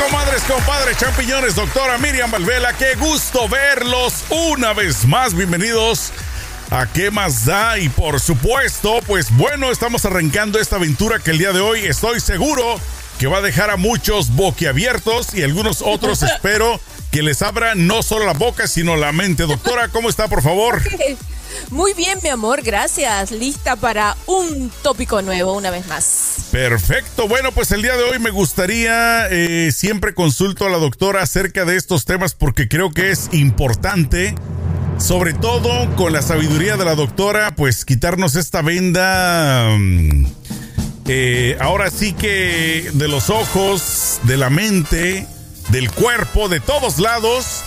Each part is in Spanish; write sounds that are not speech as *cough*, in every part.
comadres, compadres, champiñones, doctora Miriam Valvela, qué gusto verlos una vez más. Bienvenidos a ¿Qué más da? Y por supuesto, pues bueno, estamos arrancando esta aventura que el día de hoy estoy seguro que va a dejar a muchos boquiabiertos y algunos otros *laughs* espero que les abra no solo la boca, sino la mente. Doctora, ¿cómo está, por favor? *laughs* Muy bien, mi amor, gracias. Lista para un tópico nuevo una vez más. Perfecto. Bueno, pues el día de hoy me gustaría, eh, siempre consulto a la doctora acerca de estos temas porque creo que es importante, sobre todo con la sabiduría de la doctora, pues quitarnos esta venda. Mm, eh, ahora sí que de los ojos, de la mente, del cuerpo, de todos lados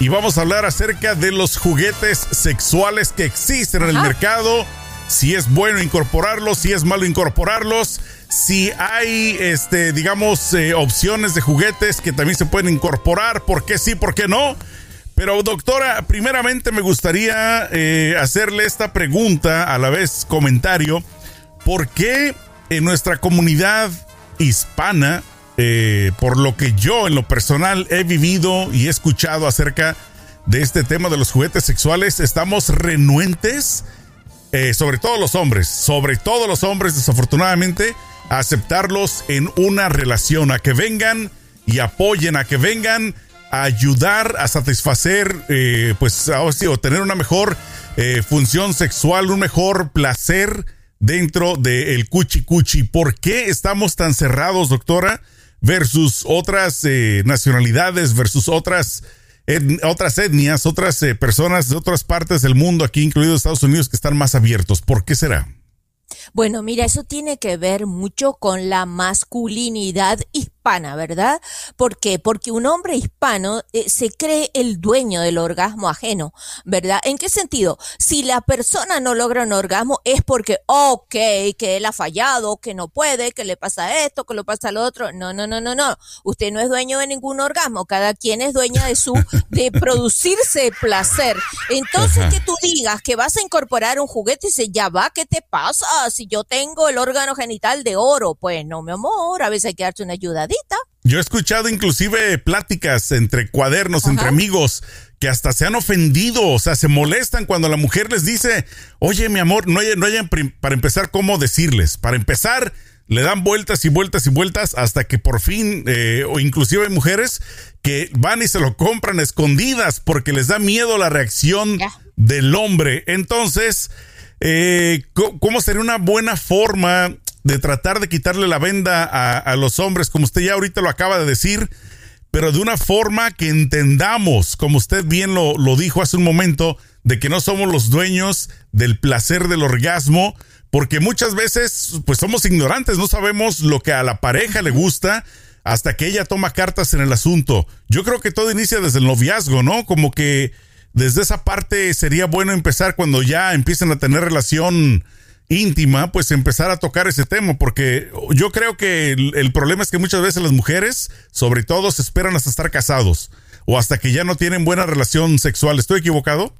y vamos a hablar acerca de los juguetes sexuales que existen en el mercado, si es bueno incorporarlos, si es malo incorporarlos, si hay, este, digamos, eh, opciones de juguetes que también se pueden incorporar, por qué sí, por qué no. Pero doctora, primeramente me gustaría eh, hacerle esta pregunta, a la vez comentario, ¿por qué en nuestra comunidad hispana eh, por lo que yo en lo personal he vivido y he escuchado acerca de este tema de los juguetes sexuales, estamos renuentes, eh, sobre todo los hombres, sobre todo los hombres desafortunadamente, a aceptarlos en una relación, a que vengan y apoyen, a que vengan a ayudar a satisfacer, eh, pues, o tener una mejor función sexual, un mejor placer dentro del cuchi cuchi. ¿Por qué estamos tan cerrados, doctora? Versus otras eh, nacionalidades, versus otras, otras etnias, otras eh, personas de otras partes del mundo, aquí incluidos Estados Unidos, que están más abiertos. ¿Por qué será? Bueno, mira, eso tiene que ver mucho con la masculinidad hispana, ¿verdad? ¿Por qué? Porque un hombre hispano eh, se cree el dueño del orgasmo ajeno, ¿verdad? ¿En qué sentido? Si la persona no logra un orgasmo es porque, ok, que él ha fallado, que no puede, que le pasa esto, que le pasa lo otro. No, no, no, no, no. Usted no es dueño de ningún orgasmo. Cada quien es dueña de su, de *laughs* producirse placer. Entonces que tú digas que vas a incorporar un juguete y se ya va, ¿qué te pasa? Si yo tengo el órgano genital de oro, pues no, mi amor, a veces hay que darte una ayuda yo he escuchado inclusive pláticas entre cuadernos, entre amigos, que hasta se han ofendido, o sea, se molestan cuando la mujer les dice, oye, mi amor, no hay, no para empezar cómo decirles. Para empezar, le dan vueltas y vueltas y vueltas hasta que por fin, eh, o inclusive hay mujeres que van y se lo compran escondidas porque les da miedo la reacción del hombre. Entonces, eh, ¿cómo sería una buena forma de tratar de quitarle la venda a, los hombres, como usted ya ahorita lo acaba de decir, pero de una forma que entendamos, como usted bien lo, lo dijo hace un momento, de que no somos los dueños del placer del orgasmo, porque muchas veces pues somos ignorantes, no sabemos lo que a la pareja le gusta hasta que ella toma cartas en el asunto. Yo creo que todo inicia desde el noviazgo, ¿no? Como que desde esa parte sería bueno empezar cuando ya empiezan a tener relación íntima, pues empezar a tocar ese tema, porque yo creo que el, problema es que muchas veces las mujeres, sobre todo, se esperan hasta estar casados o hasta que ya no tienen buena relación sexual. ¿Estoy equivocado?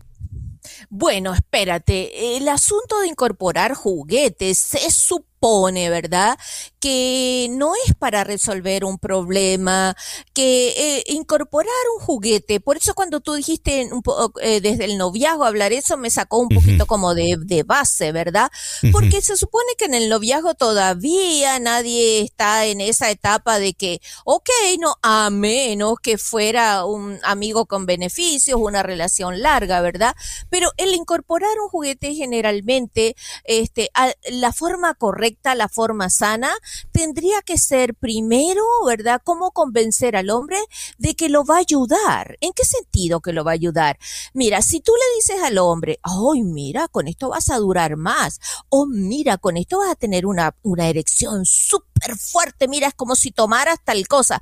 Bueno, espérate, el asunto de incorporar juguetes es su pone, ¿verdad? Que no es para resolver un problema, que eh, incorporar un juguete, por eso cuando tú dijiste un eh, desde el noviazgo hablar eso me sacó un poquito como de, de, base, ¿verdad? Porque se supone que en el noviazgo todavía nadie está en esa etapa de que, ok, no, a menos que fuera un amigo con beneficios, una relación larga, ¿verdad? Pero el incorporar un juguete generalmente, este, a, la forma correcta, la forma sana, tendría que ser primero, ¿verdad? ¿Cómo convencer al hombre de que lo va a ayudar? ¿En qué sentido que lo va a ayudar? Mira, si tú le dices al hombre, ay, mira, con esto vas a durar más, o mira, con esto vas a tener una, una erección súper fuerte, mira, es como si tomaras tal cosa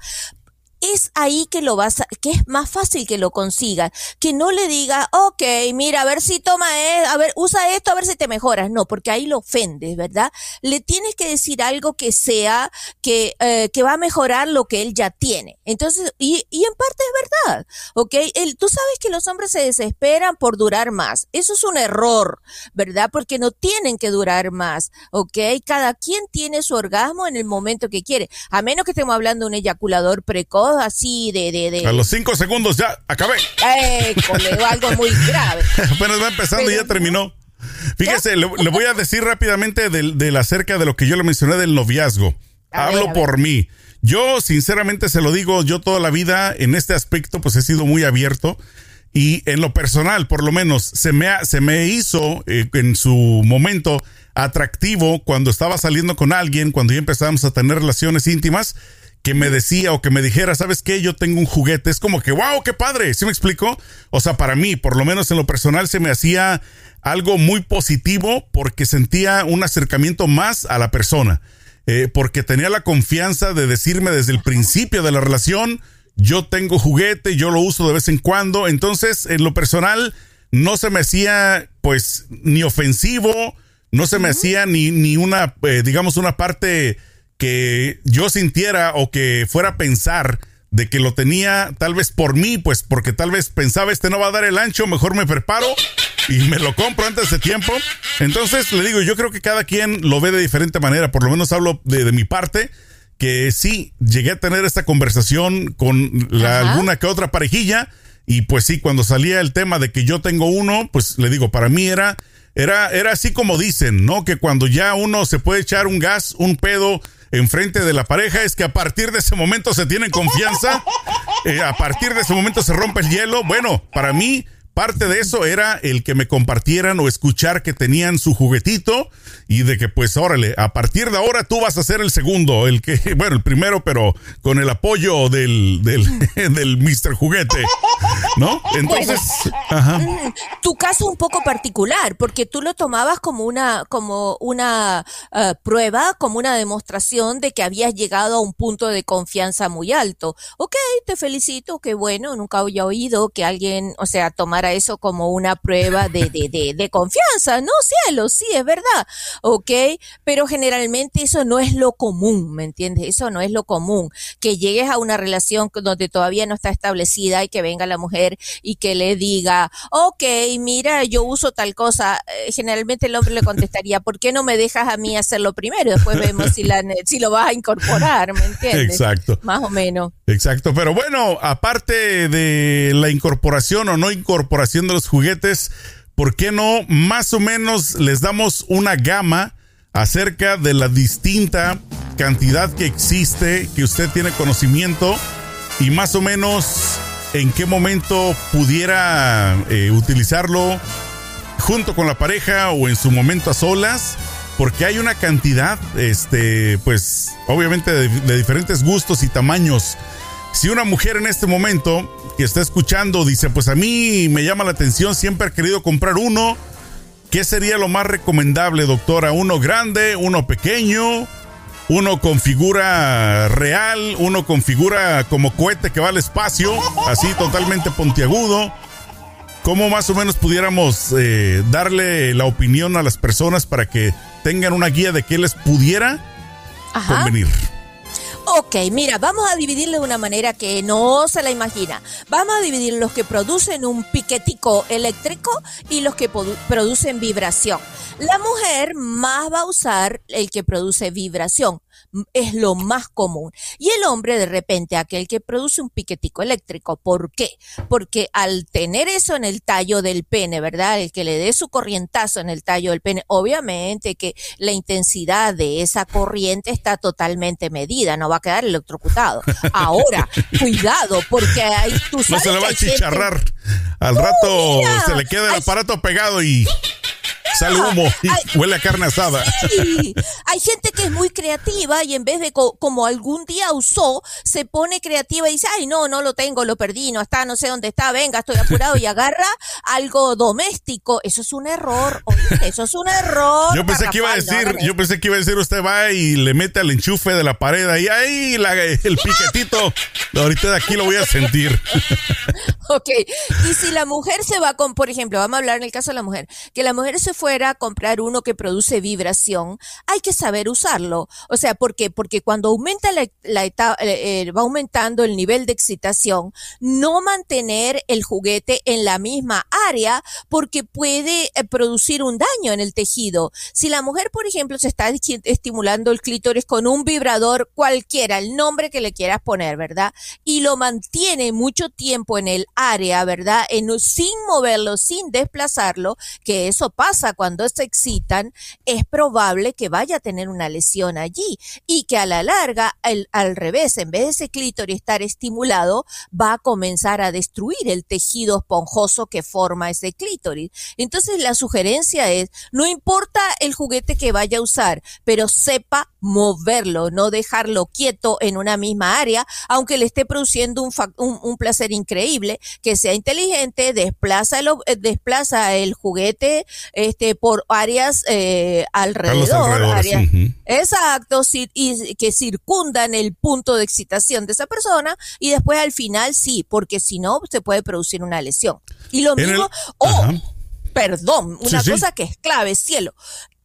es ahí que lo vas a, que es más fácil que lo consigas, que no le diga, ok, mira, a ver si toma, eh, a ver, usa esto, a ver si te mejoras. No, porque ahí lo ofendes, ¿verdad? Le tienes que decir algo que sea, que, eh, que va a mejorar lo que él ya tiene. Entonces, y, y en parte es verdad, ¿ok? El, tú sabes que los hombres se desesperan por durar más. Eso es un error, ¿verdad? Porque no tienen que durar más, ¿ok? Cada quien tiene su orgasmo en el momento que quiere, a menos que estemos hablando de un eyaculador precoz así de, de, de... A los cinco segundos ya acabé. Eh, algo muy grave. *laughs* Apenas va empezando y ya terminó. Fíjese, le, voy a decir rápidamente del, acerca de lo que yo le mencioné del noviazgo. Hablo por mí. Yo, sinceramente, se lo digo, yo toda la vida en este aspecto, pues he sido muy abierto. Y en lo personal, por lo menos, se me, se me hizo eh, en su momento atractivo cuando estaba saliendo con alguien, cuando ya empezábamos a tener relaciones íntimas, que me decía o que me dijera, ¿sabes qué? Yo tengo un juguete. Es como que, wow, qué padre. ¿Sí me explico? O sea, para mí, por lo menos en lo personal, se me hacía algo muy positivo porque sentía un acercamiento más a la persona. Eh, porque tenía la confianza de decirme desde el principio de la relación, yo tengo juguete, yo lo uso de vez en cuando. Entonces, en lo personal, no se me hacía, pues, ni ofensivo, no se me hacía ni, ni una, eh, digamos, una parte que yo sintiera o que fuera a pensar de que lo tenía tal vez por mí, pues porque tal vez pensaba este no va a dar el ancho, mejor me preparo y me lo compro antes de tiempo. Entonces le digo, yo creo que cada quien lo ve de diferente manera, por lo menos hablo de, mi parte, que sí, llegué a tener esta conversación con alguna que otra parejilla y pues sí, cuando salía el tema de que yo tengo uno, pues le digo, para mí era, era, era así como dicen, ¿no? Que cuando ya uno se puede echar un gas, un pedo, enfrente de la pareja es que a partir de ese momento se tienen confianza, eh, a partir de ese momento se rompe el hielo. Bueno, para mí parte de eso era el que me compartieran o escuchar que tenían su juguetito y de que pues órale, a partir de ahora tú vas a ser el segundo, el que, *laughs* bueno, el primero, pero con el apoyo del, del, *laughs* del Mr. Juguete, ¿no? *laughs* Entonces, ajá. Mm, tu caso un poco particular, porque tú lo tomabas como una, como una eh, prueba, como una demostración de que habías llegado a un punto de confianza muy alto. Ok, te felicito, qué bueno, nunca había oído que alguien, o sea, tomara eso como una prueba de, de, de, confianza. No, cielo, sí, es verdad. ¿Ok? Pero generalmente eso no es lo común, ¿me entiendes? Eso no es lo común. Que llegues a una relación donde todavía no está establecida y que venga la mujer y que le diga, ok, mira, yo uso tal cosa. Eh, generalmente el hombre le contestaría, *laughs* ¿por qué no me dejas a mí hacerlo primero? Después vemos si, la, si lo vas a incorporar, ¿me entiendes? Exacto. Más o menos. Exacto. Pero bueno, aparte de la incorporación o no incorporación, haciendo los juguetes, ¿por qué no más o menos les damos una gama acerca de la distinta cantidad que existe, que usted tiene conocimiento y más o menos en qué momento pudiera eh, utilizarlo junto con la pareja o en su momento a solas? Porque hay una cantidad, este, pues, obviamente de diferentes gustos y tamaños. Si una mujer en este momento que está escuchando dice, pues a mí me llama la atención, siempre he querido comprar uno. ¿Qué sería lo más recomendable, doctora? ¿Uno grande, uno pequeño, uno con figura real, uno con figura como cohete que va al espacio, así totalmente pontiagudo? ¿Cómo más o menos pudiéramos eh, darle la opinión a las personas para que tengan una guía de qué les pudiera convenir? Ok, mira, vamos a dividirlo de una manera que no se la imagina. Vamos a dividir los que producen un piquetico eléctrico y los que producen vibración. La mujer más va a usar el que produce vibración es lo más común. Y el hombre, de repente, aquel que produce un piquetico eléctrico. ¿Por qué? Porque al tener eso en el tallo del pene, ¿verdad? El que le dé su corrientazo en el tallo del pene, obviamente que la intensidad de esa corriente está totalmente medida, no va a quedar electrocutado. Ahora, *laughs* cuidado, porque hay, tú sabes No se le va a chicharrar. Al rato se le queda el aparato pegado y Sale humo y huele a carne asada. Hay gente que es muy creativa y en vez de como algún día usó, se pone creativa y dice, ay, no, no lo tengo, lo perdí, no está, no sé dónde está, venga, estoy apurado y agarra algo doméstico. Eso es un error, eso es un error. Yo pensé que iba a decir, yo pensé que iba a decir, usted va y le mete al enchufe de la pared ahí, ahí, el piquetito. Ahorita de aquí lo voy a sentir. *laughs* *laughs* Ok, y si la mujer se va con, por ejemplo, vamos a hablar en el caso de la mujer, que la mujer se fuera a comprar uno que produce vibración, hay que saber usarlo. O sea, ¿por qué? Porque cuando aumenta la, la etapa, eh, eh, va aumentando el nivel de excitación, no mantener el juguete en la misma área porque puede eh, producir un daño en el tejido. Si la mujer, por ejemplo, se está estimulando el clítoris con un vibrador cualquiera, el nombre que le quieras poner, ¿verdad? Y lo mantiene mucho tiempo en el área, ¿verdad? En, sin moverlo, sin desplazarlo, que eso pasa cuando se excitan, es probable que vaya a tener una lesión allí y que a la larga, al revés, en vez de ese clítoris estar estimulado, va a comenzar a destruir el tejido esponjoso que forma ese clítoris. Entonces la sugerencia es, no importa el juguete que vaya a usar, pero sepa moverlo, no dejarlo quieto en una misma área, aunque le esté produciendo un, un, placer increíble, que sea inteligente, desplaza el, eh, desplaza el juguete este, por áreas eh, alrededor, áreas, exacto, y que circundan el punto de excitación de esa persona y después al final sí, porque si no se puede producir una lesión. Y lo mismo, oh, perdón, una cosa que es clave, cielo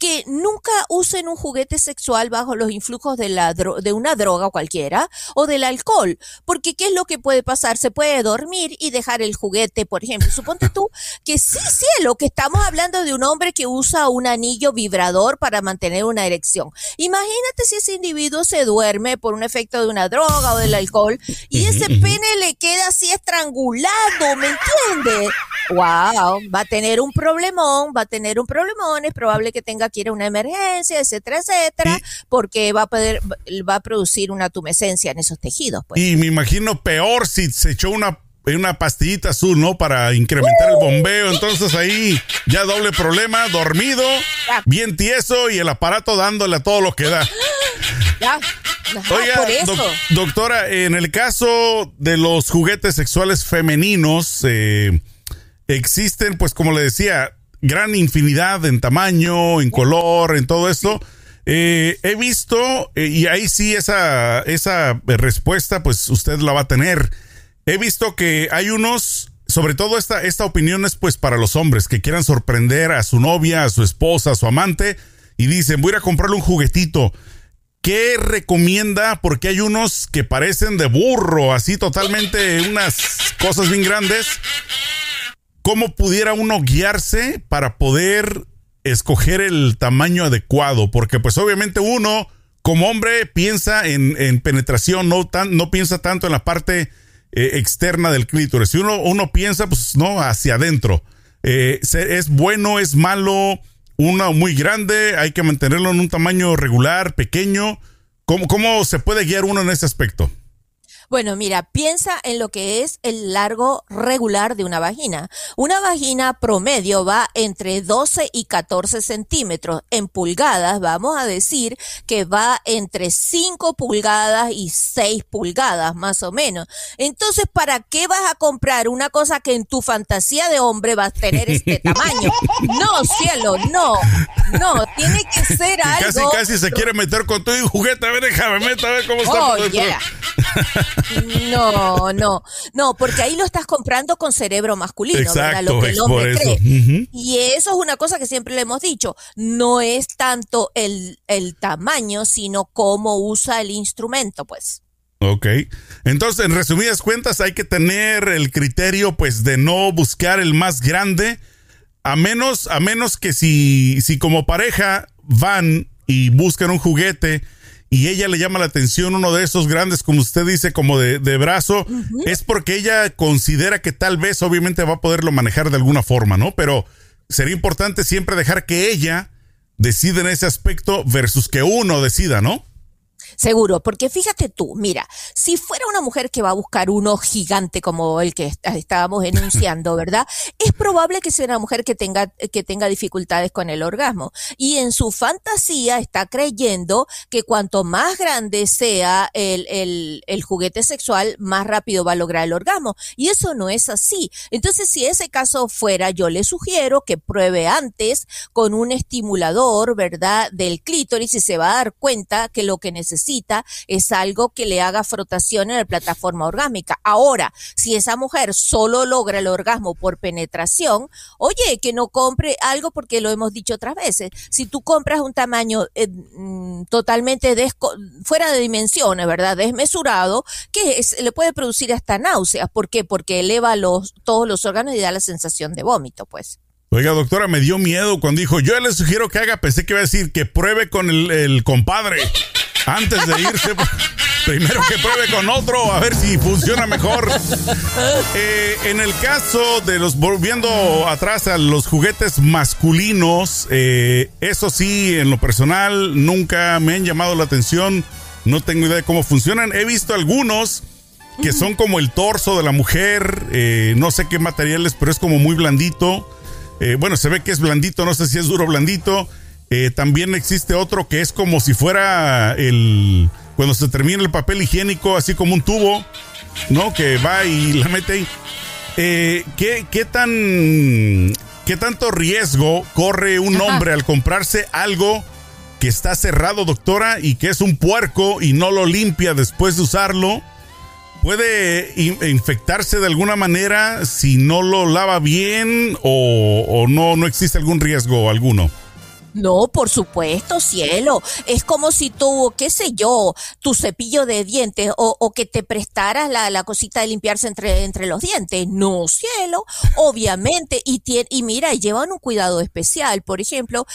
que nunca usen un juguete sexual bajo los influjos de, la de una droga cualquiera o del alcohol, porque ¿qué es lo que puede pasar? Se puede dormir y dejar el juguete, por ejemplo. Suponte tú que sí, cielo, que estamos hablando de un hombre que usa un anillo vibrador para mantener una erección. Imagínate si ese individuo se duerme por un efecto de una droga o del alcohol y ese pene le queda así estrangulado, ¿me entiendes? Wow, va a tener un problemón, va a tener un problemón, es probable que tenga quiere una emergencia, etcétera, etcétera, porque va a poder, va a producir una tumescencia en esos tejidos. Pues. Y me imagino peor si se echó una una pastillita azul, ¿no? Para incrementar el bombeo. Entonces ahí ya doble problema, dormido, bien tieso y el aparato dándole a todo lo que da. Ya. Oiga, doctora, en el caso de los juguetes sexuales femeninos, eh, existen, pues como le decía, gran infinidad en tamaño, en color, en todo esto. Eh, he visto, eh, y ahí sí esa, esa respuesta, pues usted la va a tener. He visto que hay unos, sobre todo esta, esta opinión es pues para los hombres que quieran sorprender a su novia, a su esposa, a su amante, y dicen, voy a comprarle un juguetito. ¿Qué recomienda? Porque hay unos que parecen de burro, así totalmente unas cosas bien grandes. ¿Cómo pudiera uno guiarse para poder escoger el tamaño adecuado? Porque pues obviamente uno como hombre piensa en, penetración, no, piensa tanto en la parte eh, externa del clítoris. Si uno, piensa, pues no, hacia adentro. Eh, ¿Es bueno, es malo? Uno muy grande, hay que mantenerlo en un tamaño regular, pequeño. ¿Cómo, cómo se puede guiar uno en ese aspecto? Bueno, mira, piensa en lo que es el largo regular de una vagina. Una vagina promedio va entre 12 y 14 centímetros. En pulgadas, vamos a decir que va entre 5 pulgadas y 6 pulgadas, más o menos. Entonces, ¿para qué vas a comprar una cosa que en tu fantasía de hombre va a tener este *laughs* tamaño? No, cielo, no. No, tiene que ser algo. Casi, casi se quiere meter con tu juguete. A ver, déjame meter, a ver cómo está. Oh, no, no, no, porque ahí lo estás comprando con cerebro masculino, ¿verdad? Lo que el hombre cree. Y eso es una cosa que siempre le hemos dicho, no es tanto el, el tamaño, sino cómo usa el instrumento, pues. Ok. Entonces, en resumidas cuentas, hay que tener el criterio, pues, de no buscar el más grande, a menos, a menos que si, si como pareja van y buscan un juguete y ella le llama la atención uno de esos grandes, como usted dice, como de, brazo, es porque ella considera que tal vez obviamente va a poderlo manejar de alguna forma, ¿no? Pero sería importante siempre dejar que ella decida en ese aspecto versus que uno decida, ¿no? Seguro, porque fíjate tú, mira, si fuera una mujer que va a buscar uno gigante como el que estábamos enunciando, *laughs* ¿verdad? Es probable que sea una mujer que tenga, que tenga dificultades con el orgasmo. Y en su fantasía está creyendo que cuanto más grande sea el, el, el juguete sexual, más rápido va a lograr el orgasmo. Y eso no es así. Entonces, si ese caso fuera, yo le sugiero que pruebe antes con un estimulador, ¿verdad? Del clítoris y se va a dar cuenta que lo que necesita es algo que le haga frotación en la plataforma orgánica. Ahora, si esa mujer solo logra el orgasmo por penetración, oye, que no compre algo porque lo hemos dicho otras veces. Si tú compras un tamaño eh, mm, totalmente fuera de dimensiones, ¿verdad? Desmesurado, que le puede producir hasta náuseas. ¿Por qué? Porque eleva los, todos los órganos y da la sensación de vómito, pues. Oiga, doctora, me dio miedo cuando dijo, yo le sugiero que haga, pensé que iba a decir que pruebe con el, compadre antes de irse. Primero que pruebe con otro, a ver si funciona mejor. Eh, en el caso de los, volviendo atrás a los juguetes masculinos, eh, eso sí, en lo personal, nunca me han llamado la atención. No tengo idea de cómo funcionan. He visto algunos que son como el torso de la mujer, eh, no sé qué materiales, pero es como muy blandito. Bueno, se ve que es blandito, no sé si es duro blandito. Eh, también existe otro que es como si fuera el. Cuando se termina el papel higiénico, así como un tubo, ¿no? Que va y la mete ahí. Eh, ¿qué, ¿Qué tan. ¿Qué tanto riesgo corre un hombre al comprarse algo que está cerrado, doctora, y que es un puerco y no lo limpia después de usarlo? puede infectarse de alguna manera si no lo lava bien o, o no, no existe algún riesgo alguno. No, por supuesto, cielo. Es como si tú, qué sé yo, tu cepillo de dientes o, o que te prestaras la, la, cosita de limpiarse entre, entre los dientes. No, cielo, obviamente. Y, y mira, llevan un cuidado especial. Por ejemplo,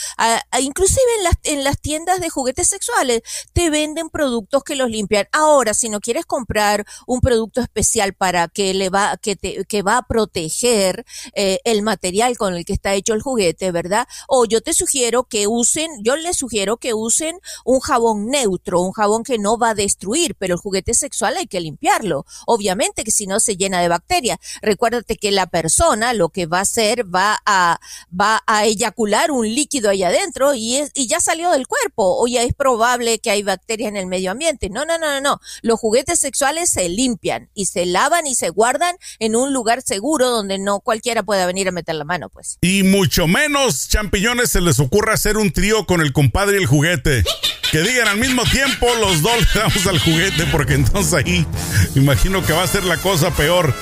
inclusive en las, en las tiendas de juguetes sexuales te venden productos que los limpian. Ahora, si no quieres comprar un producto especial para que le va, que te, que va a proteger eh, el material con el que está hecho el juguete, ¿verdad? O yo te sugiero que usen, yo les sugiero que usen un jabón neutro, un jabón que no va a destruir, pero el juguete sexual hay que limpiarlo. Obviamente que si no se llena de bacterias. Recuérdate que la persona lo que va a hacer va a, va a eyacular un líquido ahí adentro y, es, y ya salió del cuerpo o ya es probable que hay bacterias en el medio ambiente. No, no, no, no, no. Los juguetes sexuales se limpian y se lavan y se guardan en un lugar seguro donde no cualquiera pueda venir a meter la mano, pues. Y mucho menos champiñones se les ocurra hacer un trío con el compadre y el juguete. Que digan al mismo tiempo los dos le damos al juguete, porque entonces ahí imagino que va a ser la cosa peor.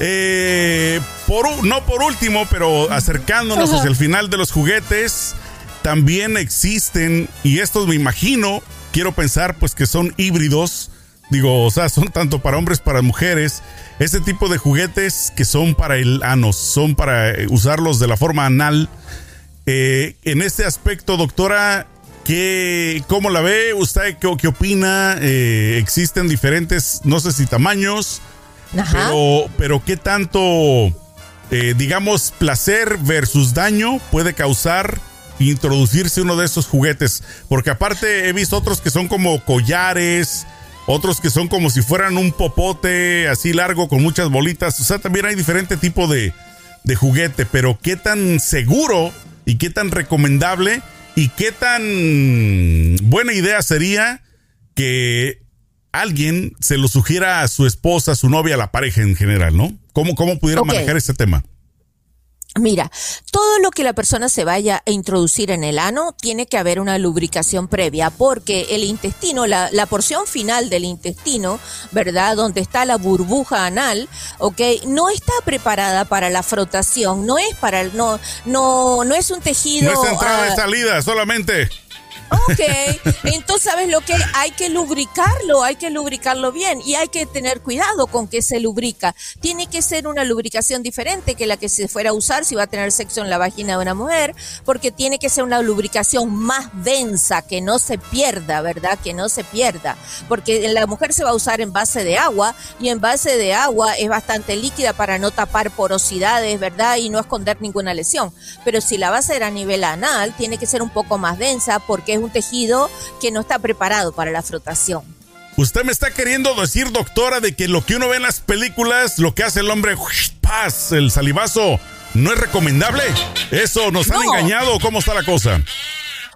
Eh, por, no por último, pero acercándonos hacia el final de los juguetes, también existen, y estos me imagino, quiero pensar pues que son híbridos, digo, o sea, son tanto para hombres para mujeres, este tipo de juguetes que son para el ano, son para usarlos de la forma anal eh, en este aspecto, doctora, ¿qué, ¿cómo la ve? ¿Usted qué, opina? Eh, existen diferentes, no sé si tamaños, Pero, pero qué tanto, eh, digamos, placer versus daño puede causar introducirse uno de esos juguetes. Porque aparte he visto otros que son como collares, otros que son como si fueran un popote así largo con muchas bolitas. O sea, también hay diferente tipo de, de juguete, pero qué tan seguro y qué tan recomendable y qué tan buena idea sería que alguien se lo sugiera a su esposa, a su novia, a la pareja en general, ¿no? ¿Cómo, cómo pudiera manejar ese tema? Mira, todo lo que la persona se vaya a introducir en el ano tiene que haber una lubricación previa, porque el intestino, la, la porción final del intestino, ¿verdad? Donde está la burbuja anal, ¿ok? No está preparada para la frotación, no es para el, no, no, no es un tejido. No es entrada y ah, salida, solamente. Ok, entonces sabes lo que hay que lubricarlo, hay que lubricarlo bien y hay que tener cuidado con que se lubrica. Tiene que ser una lubricación diferente que la que se fuera a usar si va a tener sexo en la vagina de una mujer, porque tiene que ser una lubricación más densa, que no se pierda, ¿verdad? Que no se pierda, porque la mujer se va a usar en base de agua y en base de agua es bastante líquida para no tapar porosidades, ¿verdad? Y no esconder ninguna lesión. Pero si la va a hacer a nivel anal, tiene que ser un poco más densa porque es un tejido que no está preparado para la frotación. Usted me está queriendo decir, doctora, de que lo que uno ve en las películas, lo que hace el hombre, paz, el salivazo, no es recomendable. ¿Eso nos han engañado? ¿Cómo está la cosa?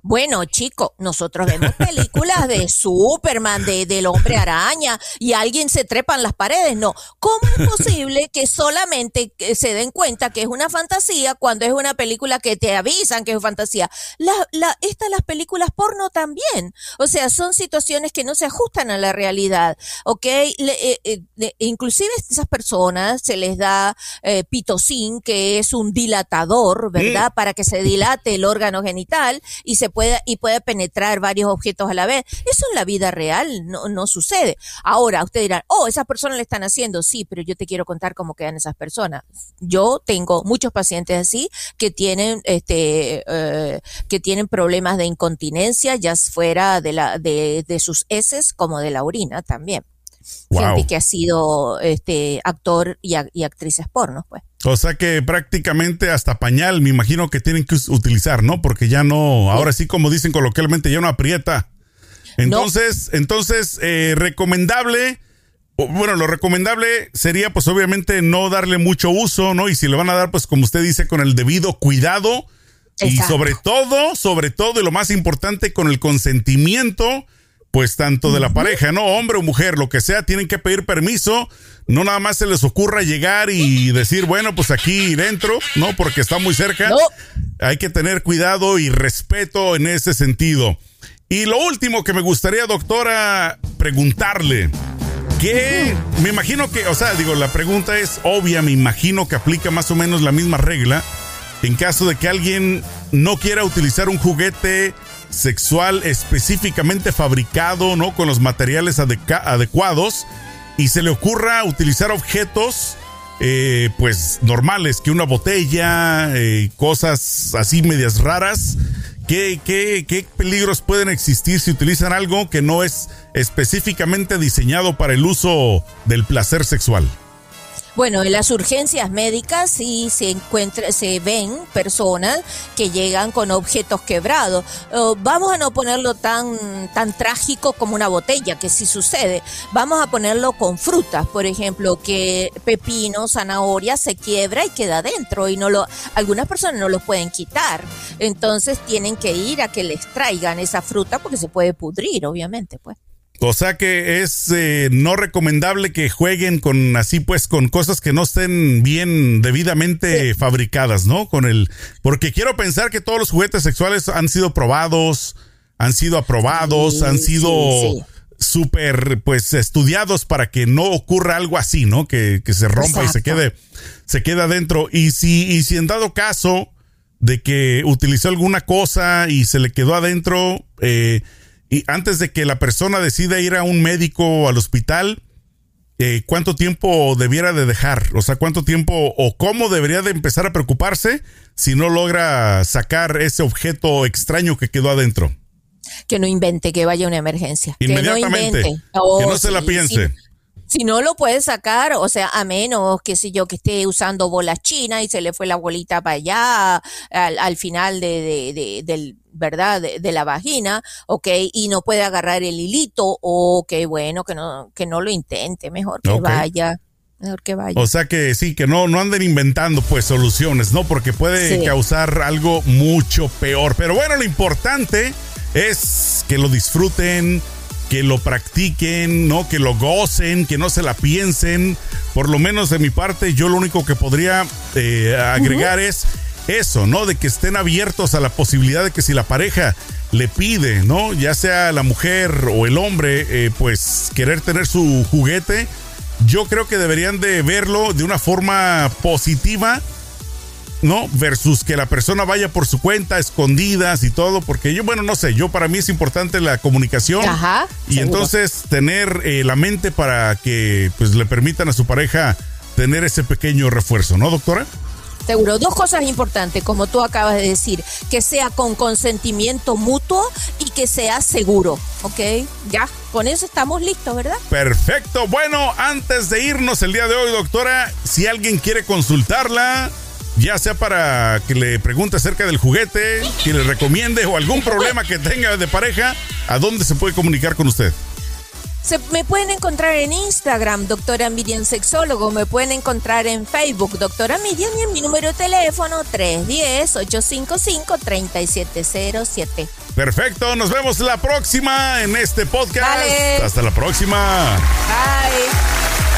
Bueno, chico, nosotros vemos películas de *laughs* Superman, de, del hombre araña, y alguien se trepa en las paredes. No. ¿Cómo es posible que solamente se den cuenta que es una fantasía cuando es una película que te avisan que es fantasía? La, la, estas las películas porno también. O sea, son situaciones que no se ajustan a la realidad. ¿Ok? Le, eh, eh, inclusive a esas personas se les da eh, pitocin, que es un dilatador, ¿verdad? Para que se dilate el órgano genital y se puede, y puede penetrar varios objetos a la vez. Eso en la vida real no, no sucede. Ahora, usted dirá, oh, esas personas le están haciendo, sí, pero yo te quiero contar cómo quedan esas personas. Yo tengo muchos pacientes así que tienen, este, eh, que tienen problemas de incontinencia, ya fuera de la, de, de sus heces como de la orina también. Gente que ha sido este actor y, y actrices porno, pues. O sea que prácticamente hasta pañal, me imagino que tienen que utilizar, ¿no? Porque ya no, ahora sí como dicen coloquialmente, ya no aprieta. Entonces, entonces, eh, recomendable, bueno, lo recomendable sería pues obviamente no darle mucho uso, ¿no? Y si le van a dar, pues como usted dice, con el debido cuidado. Y sobre todo, sobre todo, y lo más importante, con el consentimiento pues tanto de la pareja, ¿no? Hombre o mujer, lo que sea, tienen que pedir permiso. No nada más se les ocurra llegar y decir, bueno, pues aquí dentro, ¿no? Porque está muy cerca. Hay que tener cuidado y respeto en ese sentido. Y lo último que me gustaría, doctora, preguntarle, que me imagino que, o sea, digo, la pregunta es obvia, me imagino que aplica más o menos la misma regla en caso de que alguien no quiera utilizar un juguete sexual específicamente fabricado, ¿no? Con los materiales adecuados y se le ocurra utilizar objetos, eh, pues normales, que una botella, eh, cosas así medias raras. ¿Qué, qué, ¿Qué peligros pueden existir si utilizan algo que no es específicamente diseñado para el uso del placer sexual? Bueno, en las urgencias médicas sí se encuentra, se ven personas que llegan con objetos quebrados. vamos a no ponerlo tan, tan trágico como una botella, que sí sucede. Vamos a ponerlo con frutas, por ejemplo, que pepino, zanahoria se quiebra y queda dentro y no lo, algunas personas no lo pueden quitar. Entonces tienen que ir a que les traigan esa fruta porque se puede pudrir, obviamente, pues. O sea que es eh, no recomendable que jueguen con así pues con cosas que no estén bien debidamente fabricadas, ¿no? Con el porque quiero pensar que todos los juguetes sexuales han sido probados, han sido aprobados, han sido súper pues estudiados para que no ocurra algo así, ¿no? Que, que se rompa y se quede se queda adentro y si y si en dado caso de que utilizó alguna cosa y se le quedó adentro eh y antes de que la persona decida ir a un médico o al hospital, eh, ¿cuánto tiempo debiera de dejar? O sea, ¿cuánto tiempo o cómo debería de empezar a preocuparse si no logra sacar ese objeto extraño que quedó adentro? Que no invente que vaya una emergencia. Inmediatamente. Que no, que no se la piense. Si no lo puede sacar, o sea, a menos que si yo que esté usando bolas chinas y se le fue la bolita para allá al, final de, de, del, ¿verdad? De, la vagina, ok, y no puede agarrar el hilito, ok, bueno, que no, que no lo intente, mejor que vaya. Mejor que vaya. O sea que sí, que no, no anden inventando pues soluciones, ¿no? Porque puede causar algo mucho peor. Pero bueno, lo importante es que lo disfruten, que lo practiquen, ¿no? Que lo gocen, que no se la piensen. Por lo menos de mi parte, yo lo único que podría eh, agregar es eso, ¿no? De que estén abiertos a la posibilidad de que si la pareja le pide, ¿no? Ya sea la mujer o el hombre, eh, pues querer tener su juguete, yo creo que deberían de verlo de una forma positiva ¿no? Versus que la persona vaya por su cuenta, escondidas y todo, porque yo, bueno, no sé, yo para mí es importante la comunicación y entonces tener eh, la mente para que pues le permitan a su pareja tener ese pequeño refuerzo, ¿no, doctora? Seguro. Dos cosas importantes, como tú acabas de decir, que sea con consentimiento mutuo y que sea seguro, ¿ok? Ya, con eso estamos listos, ¿verdad? Perfecto. Bueno, antes de irnos el día de hoy, doctora, si alguien quiere consultarla, ya sea para que le pregunte acerca del juguete, que le recomiende o algún *laughs* problema que tenga de pareja, ¿a dónde se puede comunicar con usted? Se, me pueden encontrar en Instagram, doctora Miriam Sexólogo, me pueden encontrar en Facebook, doctora Miriam, y en mi número de teléfono 310-855-3707. Perfecto, nos vemos la próxima en este podcast. Hasta la próxima. Bye.